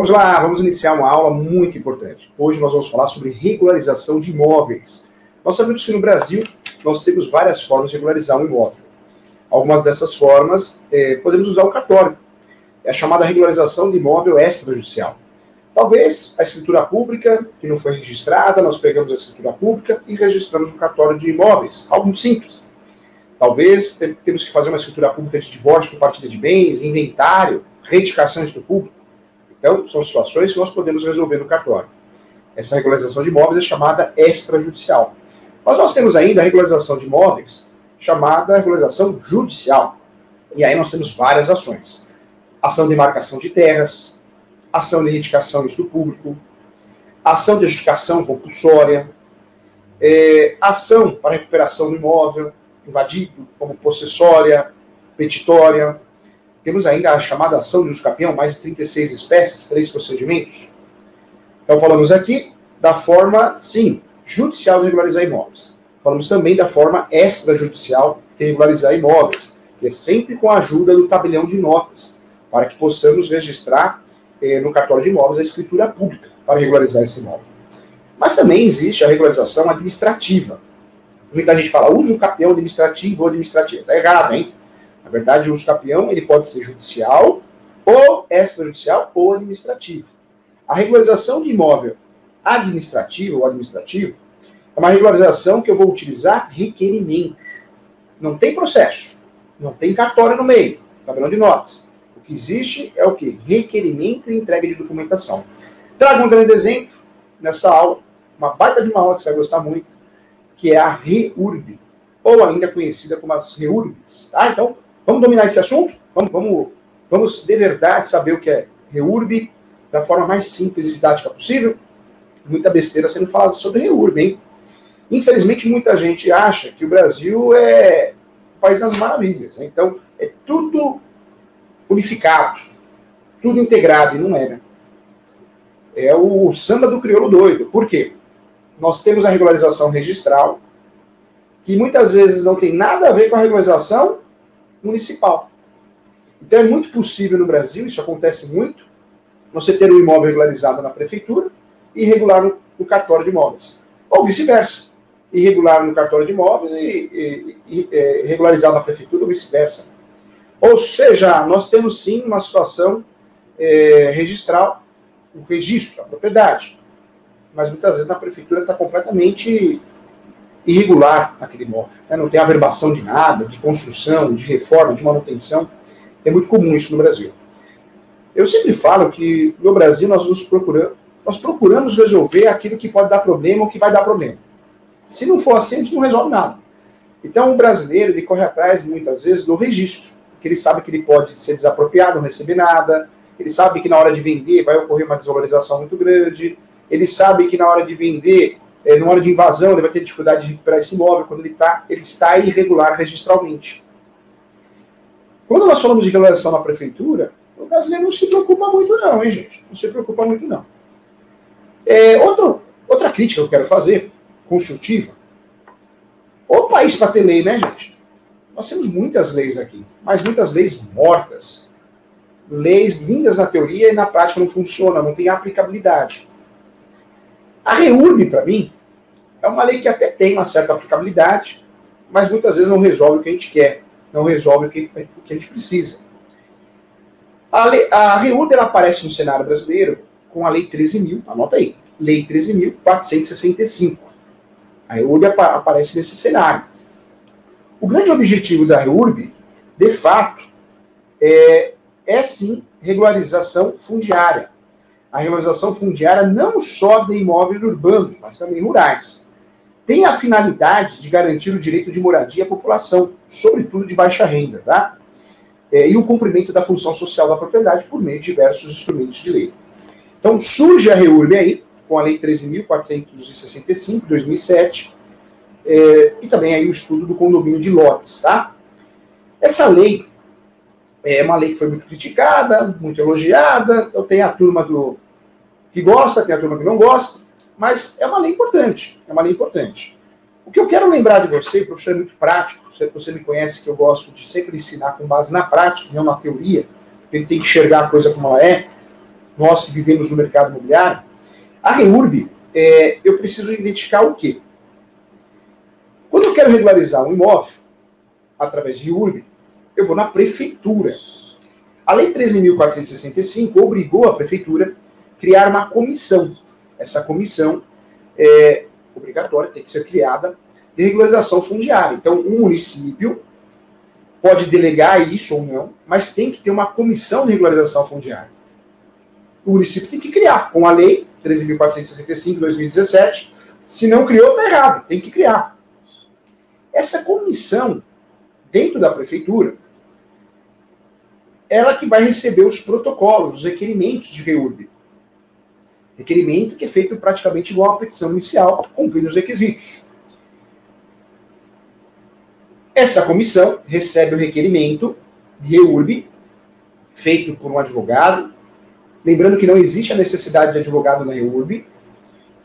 Vamos lá, vamos iniciar uma aula muito importante. Hoje nós vamos falar sobre regularização de imóveis. Nós sabemos que no Brasil nós temos várias formas de regularizar um imóvel. Algumas dessas formas eh, podemos usar o cartório. É a chamada regularização de imóvel extrajudicial. Talvez a escritura pública, que não foi registrada, nós pegamos a escritura pública e registramos no cartório de imóveis. Algo muito simples. Talvez temos que fazer uma escritura pública de divórcio, compartilha de bens, inventário, retificação do público. Então, são situações que nós podemos resolver no cartório. Essa regularização de imóveis é chamada extrajudicial. Mas nós temos ainda a regularização de imóveis, chamada regularização judicial. E aí nós temos várias ações. Ação de marcação de terras, ação de retificação do público, ação de justificação compulsória, é, ação para recuperação do imóvel invadido, como possessória, petitória, temos ainda a chamada ação de uso capião, mais de 36 espécies, três procedimentos. Então falamos aqui da forma, sim, judicial de regularizar imóveis. Falamos também da forma extrajudicial de regularizar imóveis, que é sempre com a ajuda do tabelião de notas, para que possamos registrar eh, no cartório de imóveis a escritura pública para regularizar esse imóvel. Mas também existe a regularização administrativa. Muita gente fala, uso capião administrativo ou administrativo. Está errado, hein? Na verdade, o uso capião ele pode ser judicial, ou extrajudicial, ou administrativo. A regularização de imóvel administrativo ou administrativo é uma regularização que eu vou utilizar requerimentos. Não tem processo, não tem cartório no meio, tabelão de notas. O que existe é o que? Requerimento e entrega de documentação. Trago um grande exemplo nessa aula, uma baita de uma aula que você vai gostar muito, que é a REURB, ou ainda conhecida como as REURBs. Tá? Então, Vamos dominar esse assunto? Vamos, vamos, vamos de verdade saber o que é REURB da forma mais simples e didática possível? Muita besteira sendo falada sobre REURB, hein? Infelizmente, muita gente acha que o Brasil é o país das maravilhas. Né? Então, é tudo unificado, tudo integrado, e não é, né? É o samba do crioulo doido. Por quê? Nós temos a regularização registral, que muitas vezes não tem nada a ver com a regularização municipal. Então é muito possível no Brasil, isso acontece muito, você ter um imóvel regularizado na prefeitura e irregular no, no cartório de imóveis. Ou vice-versa. Irregular no cartório de imóveis e, e, e é, regularizado na prefeitura ou vice-versa. Ou seja, nós temos sim uma situação é, registral, o registro, a propriedade. Mas muitas vezes na prefeitura está completamente irregular naquele imóvel. Né? Não tem averbação de nada, de construção, de reforma, de manutenção. É muito comum isso no Brasil. Eu sempre falo que no Brasil nós nos procuramos, nós procuramos resolver aquilo que pode dar problema ou que vai dar problema. Se não for assim, a gente não resolve nada. Então o brasileiro ele corre atrás muitas vezes do registro, porque ele sabe que ele pode ser desapropriado, não receber nada, ele sabe que na hora de vender vai ocorrer uma desvalorização muito grande, ele sabe que na hora de vender é, numa hora de invasão, ele vai ter dificuldade de recuperar esse imóvel quando ele, tá, ele está irregular registralmente. Quando nós falamos de regulação na prefeitura, o brasileiro não se preocupa muito, não, hein, gente? Não se preocupa muito, não. É, outra, outra crítica que eu quero fazer, construtiva. O país para ter lei, né, gente? Nós temos muitas leis aqui, mas muitas leis mortas. Leis lindas na teoria e na prática não funcionam, não tem aplicabilidade. A REURB, para mim, é uma lei que até tem uma certa aplicabilidade, mas muitas vezes não resolve o que a gente quer, não resolve o que, o que a gente precisa. A, a REURB ela aparece no cenário brasileiro com a Lei 13.000, anota aí, Lei 13.465. A REURB aparece nesse cenário. O grande objetivo da REURB, de fato, é, é sim regularização fundiária a regularização fundiária não só de imóveis urbanos, mas também rurais. Tem a finalidade de garantir o direito de moradia à população, sobretudo de baixa renda, tá? É, e o cumprimento da função social da propriedade por meio de diversos instrumentos de lei. Então surge a REURB aí, com a Lei 13.465, 2007, é, e também aí o estudo do condomínio de lotes, tá? Essa lei é uma lei que foi muito criticada, muito elogiada. Eu tenho a turma do que gosta, tem a turma que não gosta, mas é uma lei importante. É uma lei importante. O que eu quero lembrar de você, professor é muito prático, você me conhece que eu gosto de sempre ensinar com base na prática, não na teoria, ele tem que enxergar a coisa como ela é. nós que vivemos no mercado imobiliário, a REURB, é, eu preciso identificar o quê? Quando eu quero regularizar um imóvel, através de REURB, eu vou na prefeitura. A Lei 13.465 obrigou a prefeitura a criar uma comissão. Essa comissão é obrigatória, tem que ser criada, de regularização fundiária. Então, um município pode delegar isso ou não, mas tem que ter uma comissão de regularização fundiária. O município tem que criar, com a lei 13.465 de 2017. Se não criou, está errado, tem que criar. Essa comissão, dentro da prefeitura, ela que vai receber os protocolos, os requerimentos de REURB. Requerimento que é feito praticamente igual à petição inicial, cumprindo os requisitos. Essa comissão recebe o requerimento de REURB, feito por um advogado. Lembrando que não existe a necessidade de advogado na REURB,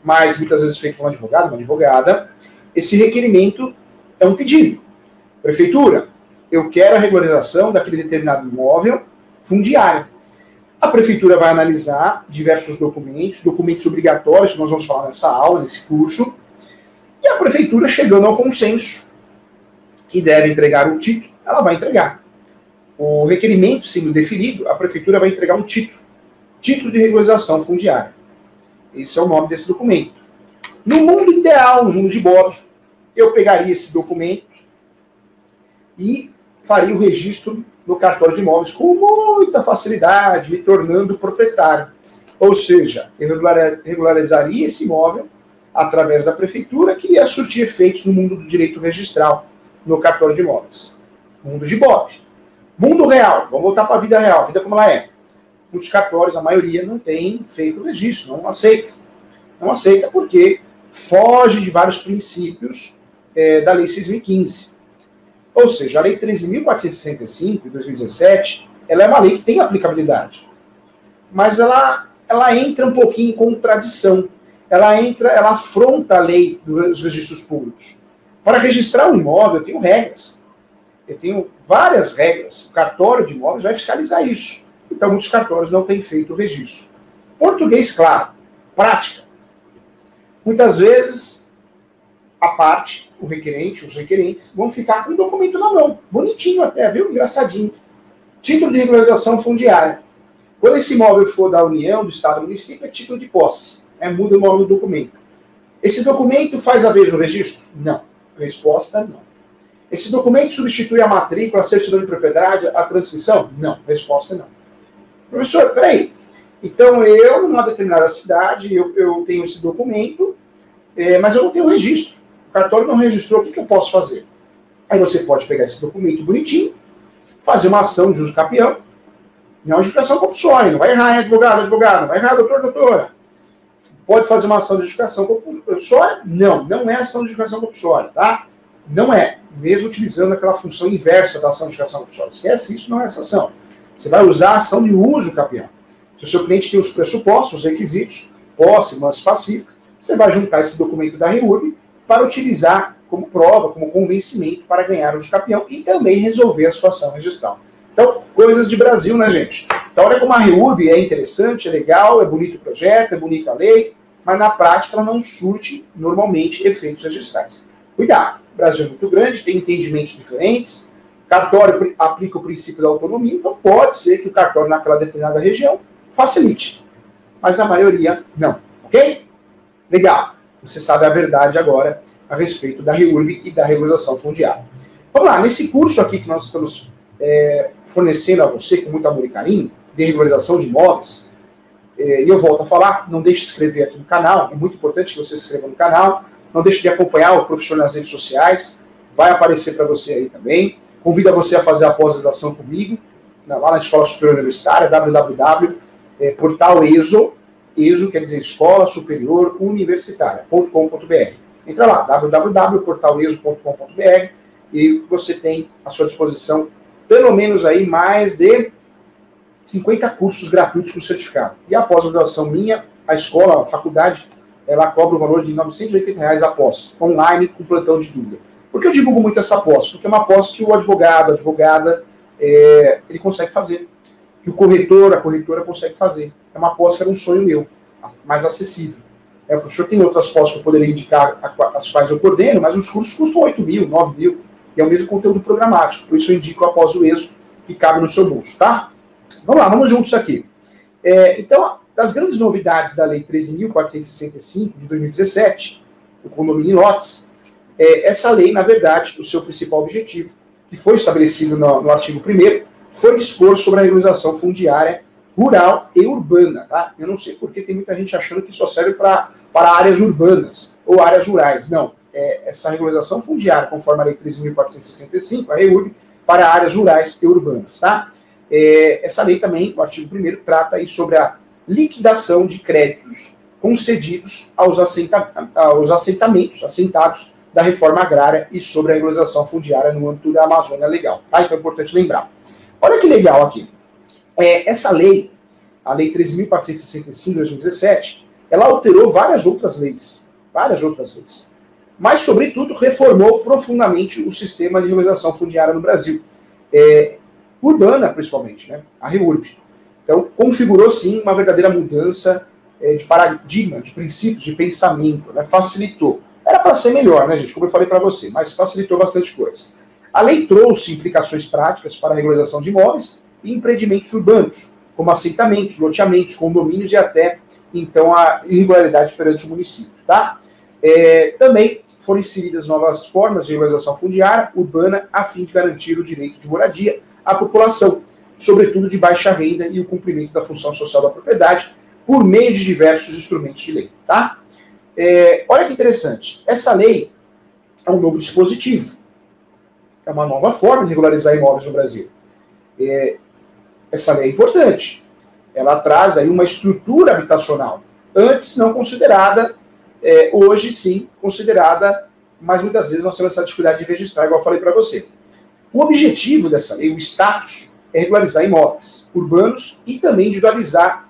mas muitas vezes feito por um advogado, uma advogada. Esse requerimento é um pedido. Prefeitura, eu quero a regularização daquele determinado imóvel fundiário. A prefeitura vai analisar diversos documentos, documentos obrigatórios, que nós vamos falar nessa aula, nesse curso, e a prefeitura, chegando ao consenso que deve entregar o título, ela vai entregar. O requerimento sendo definido, a prefeitura vai entregar um título, título de regularização fundiária. Esse é o nome desse documento. No mundo ideal, no mundo de Bob, eu pegaria esse documento e faria o registro no cartório de imóveis com muita facilidade, me tornando proprietário. Ou seja, regularizaria esse imóvel através da prefeitura, que ia surtir efeitos no mundo do direito registral, no cartório de imóveis. Mundo de Bob. Mundo real, vamos voltar para a vida real, a vida como ela é. Muitos cartórios, a maioria, não tem feito o registro, não aceita. Não aceita porque foge de vários princípios é, da Lei 6.015. Ou seja, a Lei 13.465, de 2017, ela é uma lei que tem aplicabilidade. Mas ela, ela entra um pouquinho em contradição. Ela entra, ela afronta a lei dos registros públicos. Para registrar um imóvel, eu tenho regras. Eu tenho várias regras. O cartório de imóveis vai fiscalizar isso. Então, muitos cartórios não têm feito o registro. Português, claro. Prática. Muitas vezes, a parte o requerente, os requerentes, vão ficar com o documento na mão. Bonitinho até, viu? Engraçadinho. Título de regularização fundiária. Quando esse imóvel for da União, do Estado, do município, é título de posse. É, muda o nome do documento. Esse documento faz a vez o registro? Não. Resposta, não. Esse documento substitui a matrícula, a certidão de propriedade, a transcrição? Não. Resposta, não. Professor, peraí. Então, eu, numa determinada cidade, eu, eu tenho esse documento, é, mas eu não tenho registro cartório não registrou, o que, que eu posso fazer? Aí você pode pegar esse documento bonitinho, fazer uma ação de uso capião, não é uma educação compulsória, não vai errar, hein, advogado, advogado, não vai errar, doutor, doutora. Pode fazer uma ação de educação compulsória? Não, não é ação de educação compulsória, tá? Não é, mesmo utilizando aquela função inversa da ação de educação compulsória. Esquece, isso não é essa ação. Você vai usar a ação de uso capião. Se o seu cliente tem os pressupostos, os requisitos, posse, manso pacífica, você vai juntar esse documento da REURB para utilizar como prova, como convencimento para ganhar o de campeão e também resolver a situação registral. Então, coisas de Brasil, né, gente? Então, olha como a REURB é interessante, é legal, é bonito o projeto, é bonita a lei, mas na prática ela não surte normalmente efeitos registrais. Cuidado, o Brasil é muito grande, tem entendimentos diferentes, cartório aplica o princípio da autonomia, então pode ser que o cartório naquela determinada região facilite, mas a maioria não, ok? Legal. Você sabe a verdade agora a respeito da REURB e da regularização fundiária. Vamos lá, nesse curso aqui que nós estamos é, fornecendo a você com muito amor e carinho, de regularização de imóveis, é, e eu volto a falar, não deixe de se inscrever aqui no canal, é muito importante que você se inscreva no canal, não deixe de acompanhar o profissional nas redes sociais, vai aparecer para você aí também. Convido você a fazer a pós-graduação comigo, lá na Escola Superior Universitária, www.portaleso.com ESO quer dizer Escola Superior Universitária.com.br. Entra lá, www.portaleso.com.br e você tem à sua disposição pelo menos aí mais de 50 cursos gratuitos com certificado. E após a graduação minha, a escola, a faculdade, ela cobra o valor de 980 reais após, online, com plantão de dúvida. Por que eu divulgo muito essa pós? Porque é uma pós que o advogado, a advogada, é, ele consegue fazer que o corretor, a corretora consegue fazer. É uma pós que era um sonho meu, mais acessível. É, o professor tem outras pós que eu poderia indicar, as quais eu coordeno, mas os cursos custam 8 mil, 9 mil, e é o mesmo conteúdo programático. Por isso eu indico após o ESO, que cabe no seu bolso, tá? Vamos lá, vamos juntos aqui. É, então, das grandes novidades da Lei 13.465 de 2017, o condomínio em lotes, é, essa lei, na verdade, o seu principal objetivo, que foi estabelecido no, no artigo 1 foi dispor sobre a regularização fundiária rural e urbana. Tá? Eu não sei porque tem muita gente achando que só serve para áreas urbanas ou áreas rurais. Não. É, essa regularização fundiária, conforme a Lei 13.465, a REURB, para áreas rurais e urbanas. Tá? É, essa lei também, o artigo 1 trata aí sobre a liquidação de créditos concedidos aos, assenta, aos assentamentos, assentados da reforma agrária e sobre a regularização fundiária no âmbito da Amazônia Legal. Tá? Então é importante lembrar. Olha que legal aqui. É, essa lei, a Lei 13.465 de 2017, ela alterou várias outras leis. Várias outras leis. Mas, sobretudo, reformou profundamente o sistema de regularização fundiária no Brasil. É, urbana, principalmente, né? a REURB. Então, configurou sim uma verdadeira mudança é, de paradigma, de princípios, de pensamento, né? facilitou. Era para ser melhor, né, gente? Como eu falei para você, mas facilitou bastante coisa. A lei trouxe implicações práticas para a regularização de imóveis e empreendimentos urbanos, como assentamentos, loteamentos, condomínios e até, então, a irregularidade perante o município. Tá? É, também foram inseridas novas formas de regularização fundiária urbana a fim de garantir o direito de moradia à população, sobretudo de baixa renda e o cumprimento da função social da propriedade por meio de diversos instrumentos de lei. Tá? É, olha que interessante. Essa lei é um novo dispositivo. É uma nova forma de regularizar imóveis no Brasil. É, essa lei é importante. Ela traz aí uma estrutura habitacional, antes não considerada, é, hoje sim considerada, mas muitas vezes nós temos essa dificuldade de registrar, igual eu falei para você. O objetivo dessa lei, o status, é regularizar imóveis urbanos e também individualizar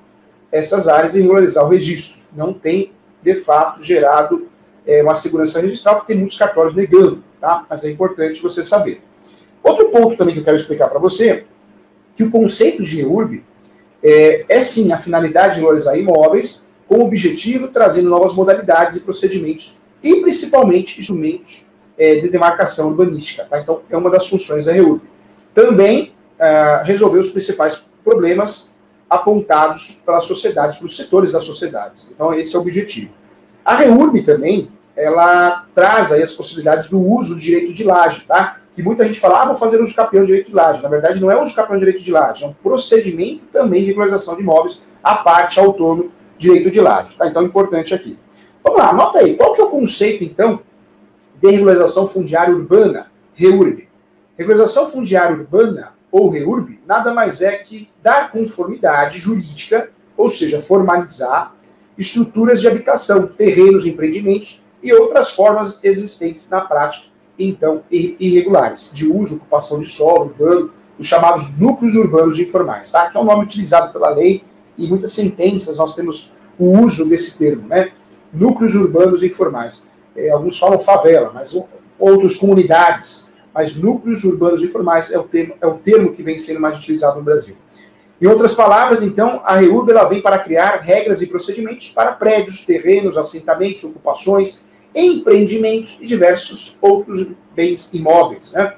essas áreas e regularizar o registro. Não tem de fato, gerado é, uma segurança registral, porque tem muitos cartórios negando, tá? Mas é importante você saber. Outro ponto também que eu quero explicar para você, que o conceito de REURB é, é sim a finalidade de valorizar imóveis, com o objetivo trazendo novas modalidades e procedimentos, e principalmente instrumentos é, de demarcação urbanística. Tá? Então, é uma das funções da REURB. Também ah, resolver os principais problemas apontados pela sociedade, pelos setores da sociedade. Então, esse é o objetivo. A REURB também, ela traz aí as possibilidades do uso do direito de laje, tá? Que muita gente fala, ah, vou fazer uso campeão de direito de laje. Na verdade, não é uso campeão de direito de laje, é um procedimento também de regularização de imóveis, a parte autônomo direito de laje. Tá? Então, é importante aqui. Vamos lá, anota aí. Qual que é o conceito, então, de regularização fundiária urbana, REURB? Regularização fundiária urbana ou REURB, nada mais é que dar conformidade jurídica, ou seja, formalizar estruturas de habitação, terrenos, empreendimentos e outras formas existentes na prática, então irregulares, de uso, ocupação de solo urbano, os chamados núcleos urbanos informais, tá? que é um nome utilizado pela lei e muitas sentenças nós temos o uso desse termo, né? núcleos urbanos informais. É, alguns falam favela, mas outros comunidades, mas núcleos urbanos informais é o termo, é o termo que vem sendo mais utilizado no Brasil. Em outras palavras, então, a REURB ela vem para criar regras e procedimentos para prédios, terrenos, assentamentos, ocupações, empreendimentos e diversos outros bens imóveis, né?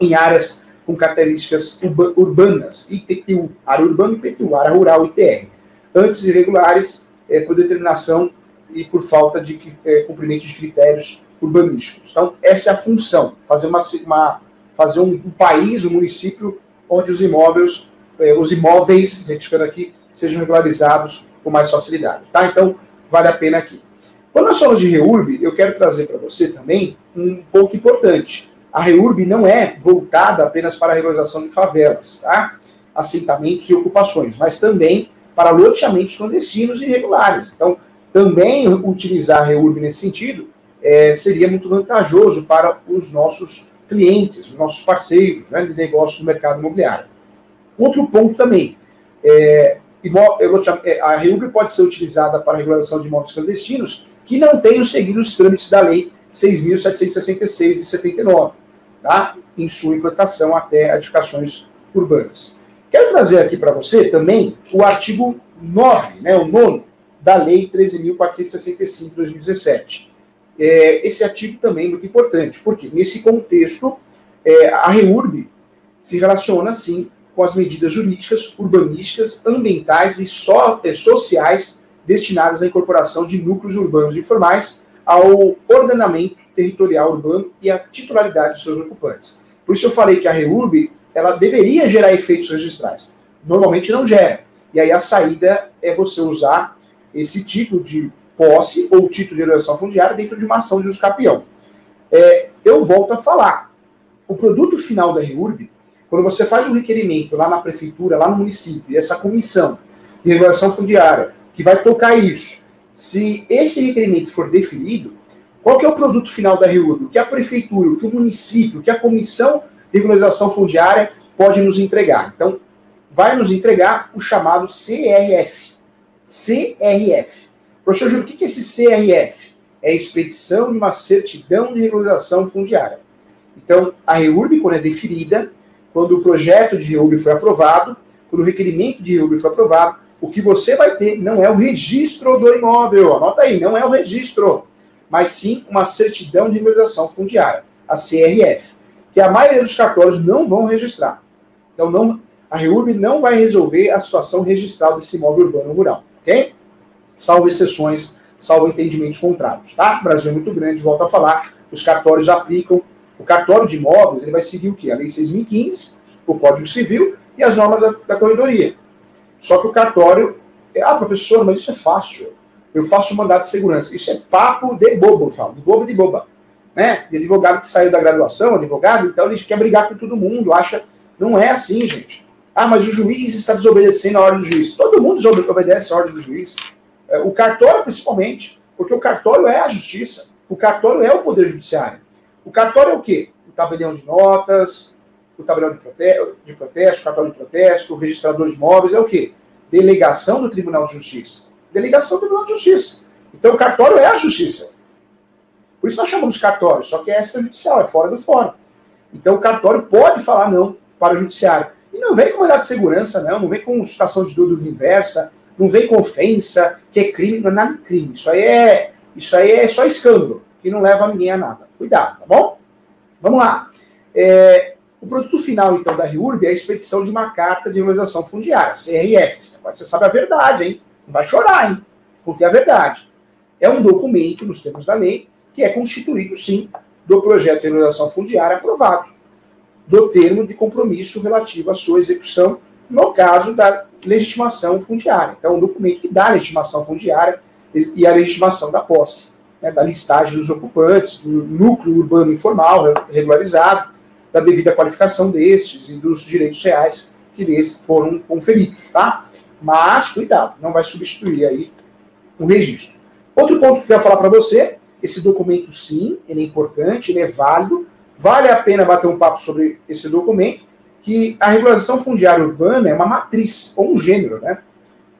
em áreas com características urbanas, IPTU, área urbana, IPTU, área rural, ITR, antes irregulares é, por determinação e por falta de é, cumprimento de critérios urbanísticos. Então, essa é a função, fazer, uma, uma fazer um, um, país, um município, onde os imóveis, é, os imóveis, retificando aqui, sejam regularizados com mais facilidade. Tá? Então, vale a pena aqui. Quando nós falamos de REURB, eu quero trazer para você também um ponto importante. A REURB não é voltada apenas para a regularização de favelas, tá? assentamentos e ocupações, mas também para loteamentos clandestinos e irregulares. Então, também utilizar a REURB nesse sentido é, seria muito vantajoso para os nossos clientes, os nossos parceiros né, de negócio no mercado imobiliário. Outro ponto também, é, é a REURB pode ser utilizada para a regulação de imóveis clandestinos que não tenham seguido os trâmites da Lei 6.766 e 79, tá? em sua implantação até edificações urbanas. Quero trazer aqui para você também o artigo 9, né, o nono da Lei 13.465 de 2017. É, esse artigo também é muito importante, porque nesse contexto é, a REURB se relaciona, sim, com as medidas jurídicas, urbanísticas, ambientais e so, é, sociais destinadas à incorporação de núcleos urbanos informais ao ordenamento territorial urbano e à titularidade dos seus ocupantes. Por isso eu falei que a REURB ela deveria gerar efeitos registrais. Normalmente não gera. E aí a saída é você usar esse título de posse ou título de erogação fundiária dentro de uma ação de uso capião. É, eu volto a falar. O produto final da REURB, quando você faz um requerimento lá na prefeitura, lá no município, e essa comissão de regulação fundiária que vai tocar isso, se esse requerimento for definido, qual que é o produto final da REURB? Que a prefeitura, o que o município, o que a comissão de regularização fundiária pode nos entregar? Então, vai nos entregar o chamado CRF. CRF. Professor Júlio, o que é esse CRF? É a expedição de uma certidão de regularização fundiária. Então, a REURB, quando é deferida, quando o projeto de REURB foi aprovado, quando o requerimento de REURB foi aprovado, o que você vai ter não é o registro do imóvel, anota aí, não é o registro, mas sim uma certidão de regularização fundiária, a CRF, que a maioria dos cartórios não vão registrar. Então, não, a REURB não vai resolver a situação registral desse imóvel urbano rural, ok? Salvo exceções, salvo entendimentos contrários, tá? O Brasil é muito grande, volto a falar, os cartórios aplicam, o cartório de imóveis, ele vai seguir o quê? A Lei 6.015, o Código Civil e as normas da, da corredoria. Só que o cartório, ah, professor, mas isso é fácil, eu faço mandato de segurança. Isso é papo de bobo, eu falo, de bobo de boba. Né? De advogado que saiu da graduação, advogado, então ele quer brigar com todo mundo, acha. Não é assim, gente. Ah, mas o juiz está desobedecendo a ordem do juiz. Todo mundo desobedece a ordem do juiz. É, o cartório, principalmente, porque o cartório é a justiça. O cartório é o poder judiciário. O cartório é o quê? O tabelião de notas, o tabelião de, prote de protesto, o cartório de protesto, o registrador de imóveis, é o quê? Delegação do Tribunal de Justiça. Delegação do Tribunal de Justiça. Então o cartório é a justiça. Por isso nós chamamos cartório, só que é extrajudicial, é fora do fórum. Então o cartório pode falar não para o judiciário. E não vem com mandado de segurança, não, não vem com situação de dúvida inversa, não vem com ofensa, que é crime, não é nada de crime. Isso aí é, isso aí é só escândalo, que não leva ninguém a nada. Cuidado, tá bom? Vamos lá. É, o produto final, então, da RIURB é a expedição de uma carta de regularização fundiária, CRF. Agora você sabe a verdade, hein? Não vai chorar, hein? É a verdade. É um documento, nos termos da lei, que é constituído, sim, do projeto de regularização fundiária aprovado do termo de compromisso relativo à sua execução, no caso da legitimação fundiária. Então, um documento que dá a legitimação fundiária e a legitimação da posse, né, da listagem dos ocupantes, do núcleo urbano informal regularizado, da devida qualificação destes e dos direitos reais que lhes foram conferidos, tá? Mas, cuidado, não vai substituir aí o registro. Outro ponto que eu quero falar para você, esse documento sim, ele é importante, ele é válido, Vale a pena bater um papo sobre esse documento, que a regularização fundiária urbana é uma matriz, ou um gênero, né?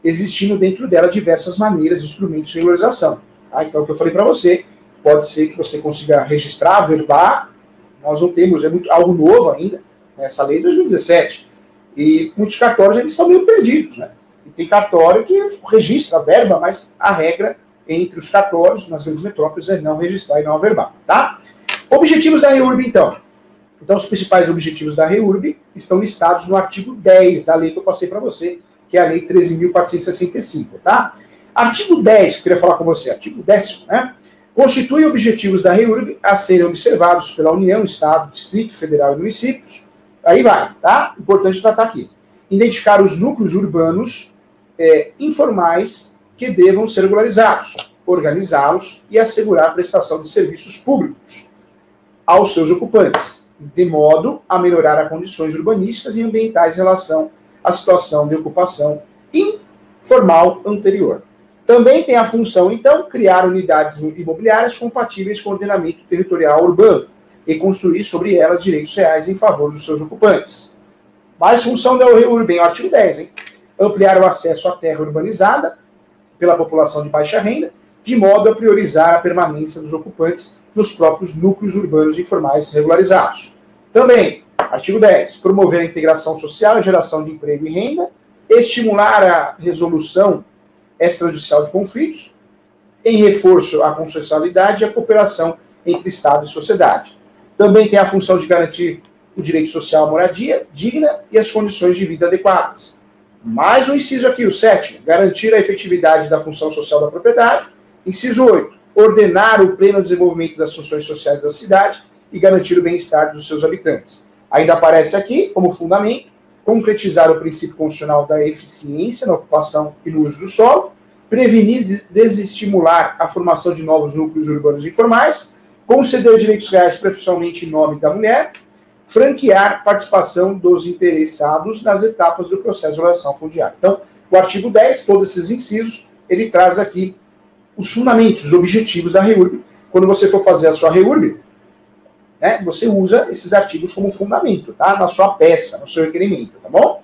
Existindo dentro dela diversas maneiras, instrumentos de regularização. Tá? Então, o que eu falei para você, pode ser que você consiga registrar, verbar, nós não temos, é muito, algo novo ainda, né? essa lei é de 2017. E muitos cartórios eles estão meio perdidos, né? E tem cartório que registra a verba, mas a regra entre os cartórios nas grandes metrópoles é não registrar e não averbar, tá? Objetivos da REURB, então. Então, os principais objetivos da REURB estão listados no artigo 10 da lei que eu passei para você, que é a Lei 13.465, tá? Artigo 10, que eu queria falar com você, artigo 10, né? Constitui objetivos da REURB a serem observados pela União, Estado, Distrito Federal e municípios. Aí vai, tá? Importante tratar aqui. Identificar os núcleos urbanos é, informais que devam ser regularizados, organizá-los e assegurar a prestação de serviços públicos aos seus ocupantes, de modo a melhorar as condições urbanísticas e ambientais em relação à situação de ocupação informal anterior. Também tem a função, então, criar unidades imobiliárias compatíveis com o ordenamento territorial urbano e construir sobre elas direitos reais em favor dos seus ocupantes. Mais função da Urbem, artigo 10, hein? Ampliar o acesso à terra urbanizada pela população de baixa renda, de modo a priorizar a permanência dos ocupantes nos próprios núcleos urbanos informais regularizados. Também Artigo 10. Promover a integração social, a geração de emprego e renda, estimular a resolução extrajudicial de conflitos, em reforço à consensualidade e à cooperação entre Estado e sociedade. Também tem a função de garantir o direito social à moradia digna e as condições de vida adequadas. Mais um inciso aqui, o sétimo, garantir a efetividade da função social da propriedade. Inciso 8, ordenar o pleno desenvolvimento das funções sociais da cidade e garantir o bem-estar dos seus habitantes. Ainda aparece aqui, como fundamento, concretizar o princípio constitucional da eficiência na ocupação e no uso do solo, prevenir desestimular a formação de novos núcleos urbanos informais, conceder direitos reais preferencialmente em nome da mulher, franquear participação dos interessados nas etapas do processo de relação fundiária. Então, o artigo 10, todos esses incisos, ele traz aqui os fundamentos, os objetivos da REURB. Quando você for fazer a sua REURB, né, você usa esses artigos como fundamento, tá? Na sua peça, no seu requerimento, tá bom?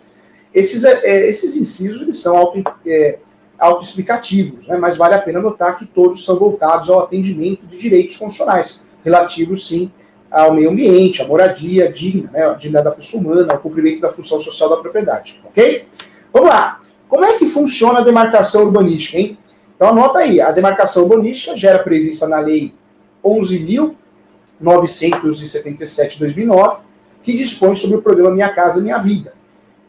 Esses, é, é, esses incisos eles são auto, é, autoexplicativos, né, mas vale a pena notar que todos são voltados ao atendimento de direitos funcionais, relativos, sim, ao meio ambiente, à moradia digna, né, à dignidade da pessoa humana, ao cumprimento da função social da propriedade, ok? Vamos lá. Como é que funciona a demarcação urbanística, hein? Então anota aí, a demarcação urbanística já era prevista na lei 11.000 977-2009, que dispõe sobre o programa Minha Casa Minha Vida,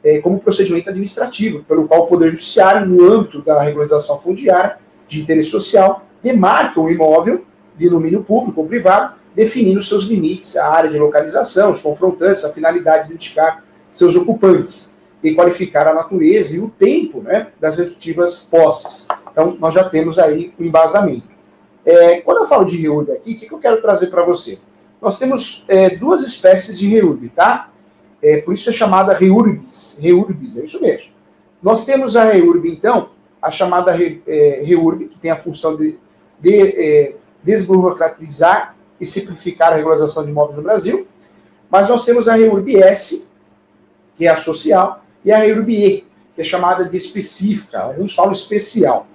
é, como procedimento administrativo, pelo qual o Poder Judiciário, no âmbito da regularização fundiária de interesse social, demarca o imóvel de domínio público ou privado, definindo seus limites, a área de localização, os confrontantes, a finalidade de indicar seus ocupantes e qualificar a natureza e o tempo né, das respectivas posses. Então, nós já temos aí o embasamento. É, quando eu falo de reúbe aqui, o que, que eu quero trazer para você? Nós temos é, duas espécies de reúbe, tá? É, por isso é chamada reurbis, reurbis, é isso mesmo. Nós temos a reurbe, então, a chamada re, é, reurbe, que tem a função de, de é, desburocratizar e simplificar a regularização de imóveis no Brasil. Mas nós temos a REURB S, que é a social, e a REURB E, que é chamada de específica, alguns falam especial.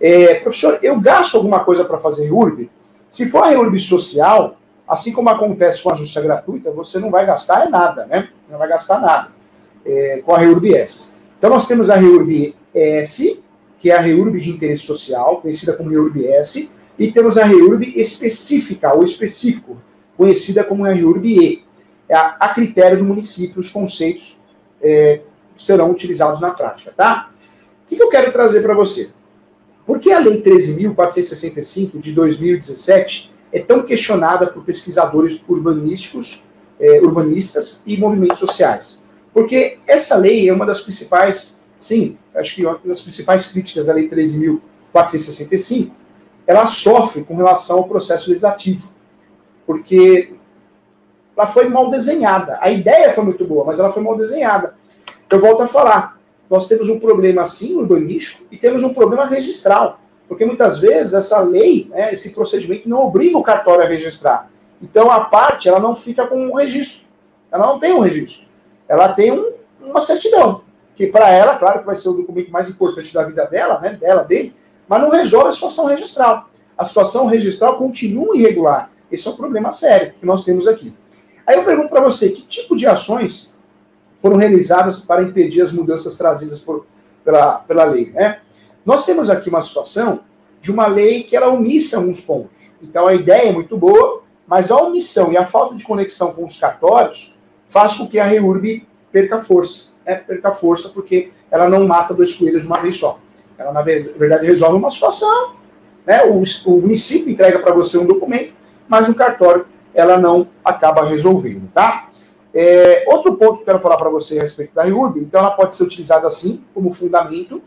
É, professor, eu gasto alguma coisa para fazer REURB? Se for a REURB social, assim como acontece com a justiça gratuita, você não vai gastar nada, né? Não vai gastar nada é, com a REURB S. Então nós temos a REURB S, que é a REURB de interesse social, conhecida como REURB S, e temos a REURB específica, ou específico, conhecida como a E. É a, a critério do município, os conceitos é, serão utilizados na prática, tá? O que, que eu quero trazer para você? Por que a Lei 13.465 de 2017 é tão questionada por pesquisadores urbanísticos, é, urbanistas e movimentos sociais? Porque essa lei é uma das principais, sim, acho que uma das principais críticas da Lei 13.465 ela sofre com relação ao processo legislativo, porque ela foi mal desenhada. A ideia foi muito boa, mas ela foi mal desenhada. Eu volto a falar, nós temos um problema sim urbanístico e temos um problema registral, porque muitas vezes essa lei, né, esse procedimento não obriga o cartório a registrar. Então a parte ela não fica com um registro, ela não tem um registro, ela tem um, uma certidão, que para ela, claro que vai ser o documento mais importante da vida dela, né, dela, dele, mas não resolve a situação registral. A situação registral continua irregular. Esse é um problema sério que nós temos aqui. Aí eu pergunto para você, que tipo de ações foram realizadas para impedir as mudanças trazidas por, pela, pela lei? Né? Nós temos aqui uma situação de uma lei que ela omissa alguns pontos. Então a ideia é muito boa, mas a omissão e a falta de conexão com os cartórios faz com que a REURB perca força. Né? Perca força porque ela não mata dois coelhos de uma vez só. Ela, na verdade, resolve uma situação, né? o, o município entrega para você um documento, mas no cartório ela não acaba resolvendo, tá? É, outro ponto que eu quero falar para você a respeito da REURB, então ela pode ser utilizada assim, como fundamento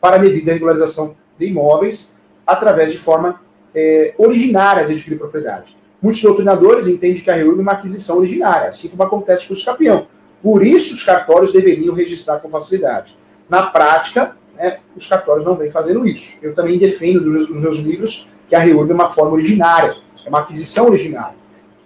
para a devida regularização de imóveis através de forma é, originária de adquirir propriedade. Muitos doutrinadores entendem que a REURB é uma aquisição originária, assim como acontece com os capião. Por isso, os cartórios deveriam registrar com facilidade. Na prática, né, os cartórios não vêm fazendo isso. Eu também defendo nos, meus livros que a REURB é uma forma originária, é uma aquisição originária.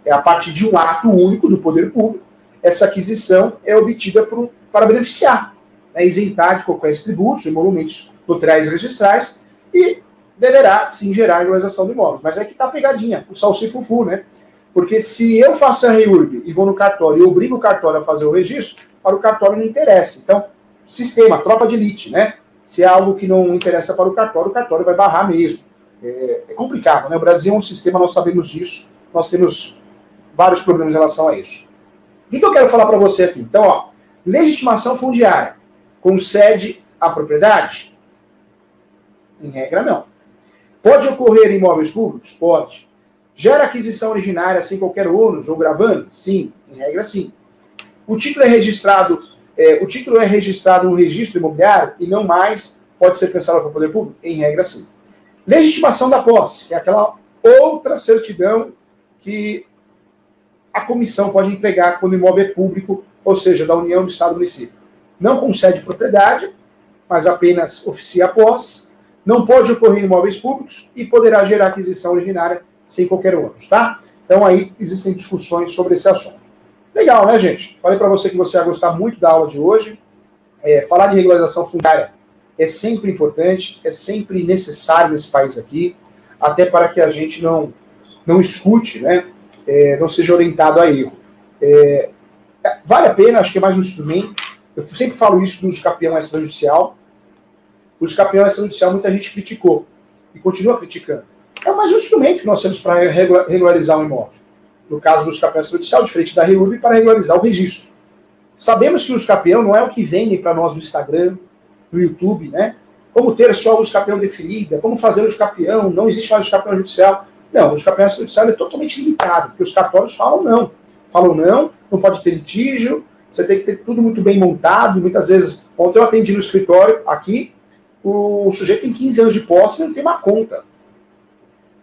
É a partir de um ato único do poder público, essa aquisição é obtida por, para beneficiar, né, isentar de qualquer tributos, emolumentos notariais registrais e deverá sim gerar a regularização do imóvel. Mas é que está pegadinha, o salsifufu, né? Porque se eu faço a REURB e vou no cartório e obrigo o cartório a fazer o registro, para o cartório não interessa. Então, sistema, tropa de elite, né? Se é algo que não interessa para o cartório, o cartório vai barrar mesmo. É, é complicado, né? O Brasil é um sistema, nós sabemos disso, nós temos vários problemas em relação a isso. O que eu quero falar para você aqui? Então, ó, legitimação fundiária concede a propriedade? Em regra, não. Pode ocorrer em imóveis públicos? Pode. Gera aquisição originária sem qualquer ônus ou gravame? Sim, em regra sim. O título é registrado, é, o título é registrado no registro imobiliário e não mais pode ser cancelado pelo poder público? Em regra sim. Legitimação da posse, que é aquela outra certidão que a comissão pode entregar quando o imóvel é público, ou seja, da União do Estado do município. Não concede propriedade, mas apenas oficia a posse. Não pode ocorrer em imóveis públicos e poderá gerar aquisição originária sem qualquer ônus, tá? Então aí existem discussões sobre esse assunto. Legal, né, gente? Falei para você que você ia gostar muito da aula de hoje. É, falar de regularização fundiária é sempre importante, é sempre necessário nesse país aqui, até para que a gente não, não escute, né, é, não seja orientado a erro. É, vale a pena, acho que é mais um instrumento. Eu sempre falo isso do uso extrajudicial. O uso extrajudicial muita gente criticou e continua criticando é mais um instrumento que nós temos para regularizar o imóvel. No caso do escapeão judicial, diferente da REURB, para regularizar o registro. Sabemos que o escapeão não é o que vendem para nós no Instagram, no YouTube, né? Como ter só o escapeão definida, como fazer o escapeão, não existe mais o escapeão judicial. Não, o escapeão judicial é totalmente limitado, porque os cartórios falam não. Falam não, não pode ter litígio, você tem que ter tudo muito bem montado. Muitas vezes, ontem eu atendi no escritório aqui, o sujeito tem 15 anos de posse e não tem uma conta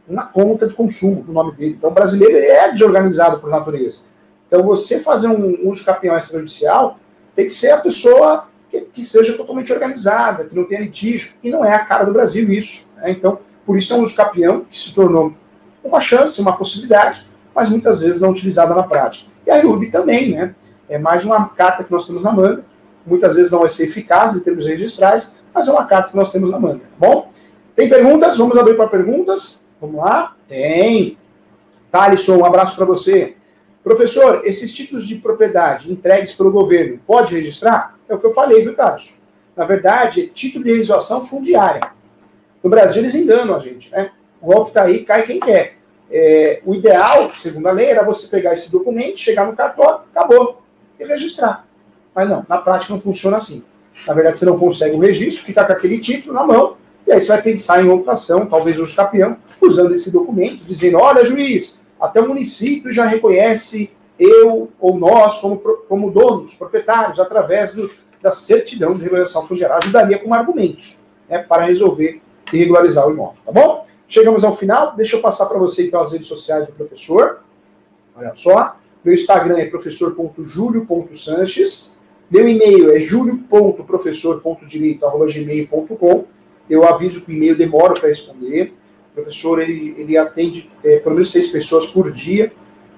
na conta de consumo do nome dele. Então, o brasileiro é desorganizado por natureza. Então, você fazer um uso campeão extrajudicial tem que ser a pessoa que, que, seja totalmente organizada, que não tenha litígio, e não é a cara do Brasil isso. Né? Então, por isso é um uso campeão que se tornou uma chance, uma possibilidade, mas muitas vezes não utilizada na prática. E a IUB também, né? É mais uma carta que nós temos na manga. Muitas vezes não vai ser eficaz em termos registrais, mas é uma carta que nós temos na manga. Tá bom? Tem perguntas? Vamos abrir para perguntas. Vamos lá? Tem. Thalisson, um abraço para você. Professor, esses títulos de propriedade entregues pelo governo, pode registrar? É o que eu falei, viu, Thales? Na verdade, é título de realização fundiária. No Brasil, eles enganam a gente, né? O golpe está aí, cai quem quer. É, o ideal, segundo a lei, era você pegar esse documento, chegar no cartório, acabou, e registrar. Mas não, na prática não funciona assim. Na verdade, você não consegue o registro, fica com aquele título na mão, e aí você vai pensar em outra ação, talvez o campeão, usando esse documento, dizendo: olha, juiz, até o município já reconhece eu ou nós como, como donos, proprietários, através do, da certidão de regulação fundiária. Ajudaria com argumentos né, para resolver e regularizar o imóvel, tá bom? Chegamos ao final, deixa eu passar para você então as redes sociais do professor. Olha só, meu Instagram é professor.julio.sanches, meu e-mail é julio.professor.direito.gmail.com eu aviso que o e-mail demora para responder. O professor ele, ele atende é, pelo menos seis pessoas por dia,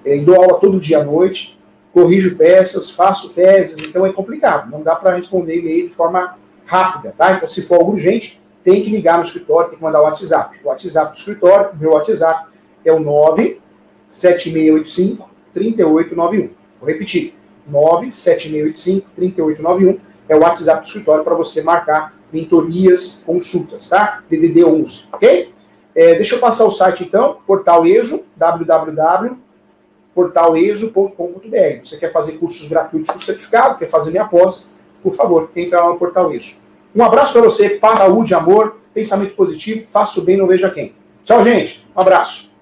é, dou aula todo dia à noite, corrijo peças, faço teses, então é complicado. Não dá para responder e-mail de forma rápida, tá? Então, se for algo urgente, tem que ligar no escritório, tem que mandar o WhatsApp. O WhatsApp do escritório, meu WhatsApp é o 97685 3891. Vou repetir: 97685 3891 é o WhatsApp do escritório para você marcar mentorias, consultas, tá? DDD 11, ok? É, deixa eu passar o site então, Portal ESO, www.portaleso.com.br. Você quer fazer cursos gratuitos com certificado, quer fazer minha pós, por favor, entra lá no Portal ESO. Um abraço para você, paz, saúde, amor, pensamento positivo, faça o bem, não veja quem. Tchau, gente. Um abraço.